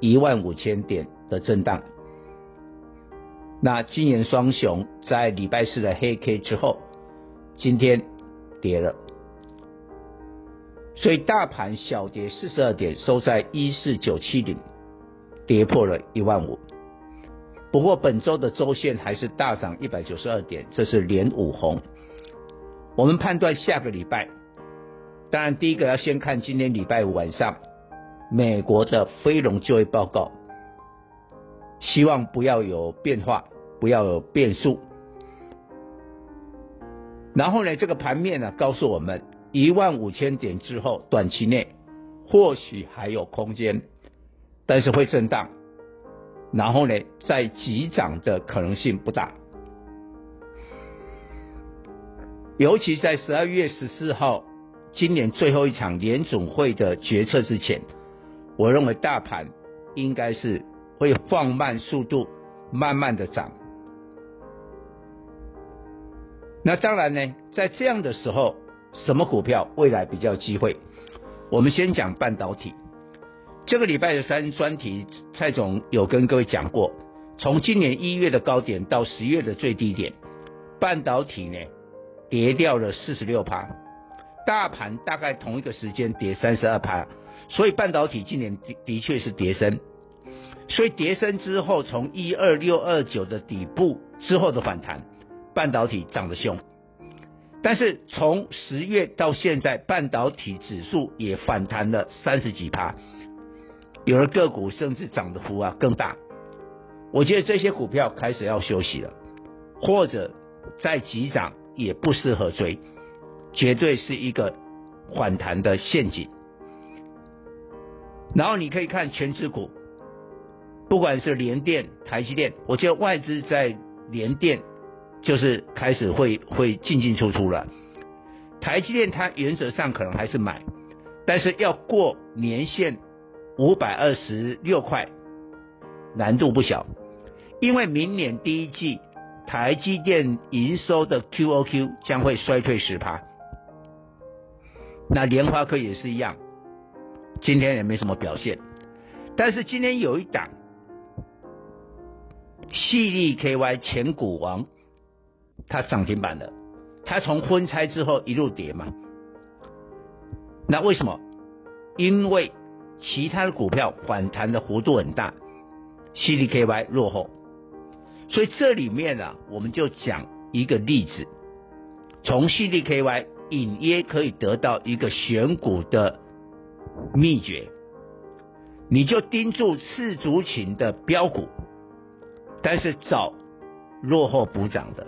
一万五千点的震荡。那金元双雄在礼拜四的黑 K 之后，今天跌了，所以大盘小跌四十二点，收在一四九七零，跌破了一万五。不过本周的周线还是大涨一百九十二点，这是连五红。我们判断下个礼拜，当然第一个要先看今天礼拜五晚上美国的非农就业报告，希望不要有变化，不要有变数。然后呢，这个盘面呢告诉我们，一万五千点之后，短期内或许还有空间，但是会震荡。然后呢，再急涨的可能性不大，尤其在十二月十四号，今年最后一场联总会的决策之前，我认为大盘应该是会放慢速度，慢慢的涨。那当然呢，在这样的时候，什么股票未来比较机会？我们先讲半导体。这个礼拜的三专题，蔡总有跟各位讲过，从今年一月的高点到十月的最低点，半导体呢跌掉了四十六趴，大盘大概同一个时间跌三十二趴，所以半导体今年的的确是跌深，所以跌深之后，从一二六二九的底部之后的反弹，半导体涨得凶，但是从十月到现在，半导体指数也反弹了三十几趴。有的个股甚至涨的幅啊更大，我觉得这些股票开始要休息了，或者再急涨也不适合追，绝对是一个反弹的陷阱。然后你可以看权值股，不管是联电、台积电，我觉得外资在联电就是开始会会进进出出了，台积电它原则上可能还是买，但是要过年限。五百二十六块，难度不小，因为明年第一季台积电营收的 QOQ 将会衰退十趴，那联发科也是一样，今天也没什么表现，但是今天有一档，矽力 KY 前股王，它涨停板了，它从分拆之后一路跌嘛，那为什么？因为其他的股票反弹的幅度很大，CDKY 落后，所以这里面啊，我们就讲一个例子，从 CDKY 隐约可以得到一个选股的秘诀，你就盯住次族群的标股，但是找落后补涨的，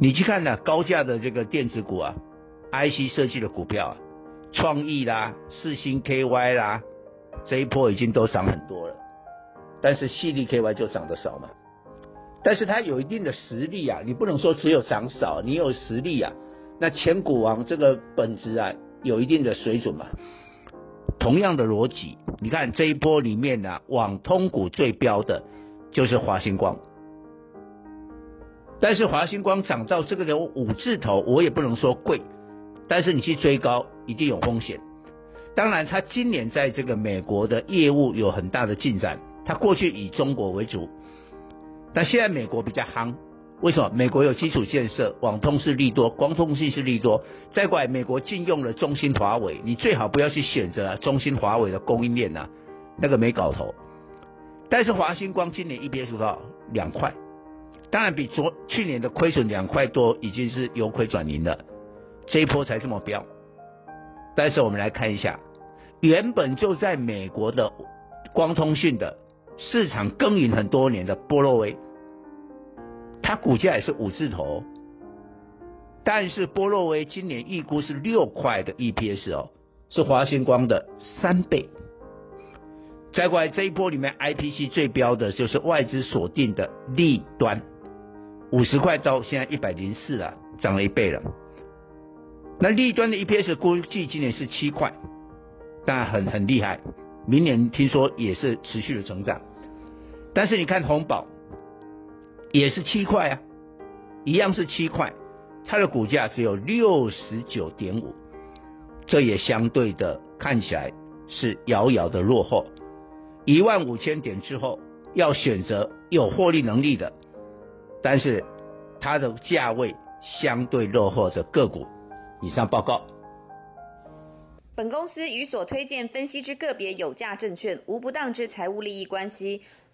你去看呢、高价的这个电子股啊，IC 设计的股票啊。创意啦，四星 KY 啦，这一波已经都涨很多了，但是矽力 KY 就涨得少嘛。但是它有一定的实力啊，你不能说只有涨少，你有实力啊。那前股王这个本质啊，有一定的水准嘛。同样的逻辑，你看这一波里面呢、啊，网通股最标的就是华星光，但是华星光涨到这个的五字头，我也不能说贵。但是你去追高一定有风险。当然，他今年在这个美国的业务有很大的进展。他过去以中国为主，但现在美国比较夯。为什么？美国有基础建设，网通是利多，光通信是利多。再过来，美国禁用了中兴、华为，你最好不要去选择中兴、华为的供应链呐，那个没搞头。但是华星光今年 EPS 多少？两块，当然比昨去年的亏损两块多已经是由亏转盈了，这一波才这么飙。但是我们来看一下，原本就在美国的光通讯的市场耕耘很多年的波洛威，它股价也是五字头，但是波若威今年预估是六块的 EPS 哦，是华星光的三倍。再过来这一波里面，IPC 最标的就是外资锁定的利端，五十块到现在一百零四啊，涨了一倍了。那利端的 EPS 估计今年是七块，当然很很厉害，明年听说也是持续的成长。但是你看红宝也是七块啊，一样是七块，它的股价只有六十九点五，这也相对的看起来是遥遥的落后。一万五千点之后，要选择有获利能力的，但是它的价位相对落后的个股。以上报告。本公司与所推荐分析之个别有价证券无不当之财务利益关系。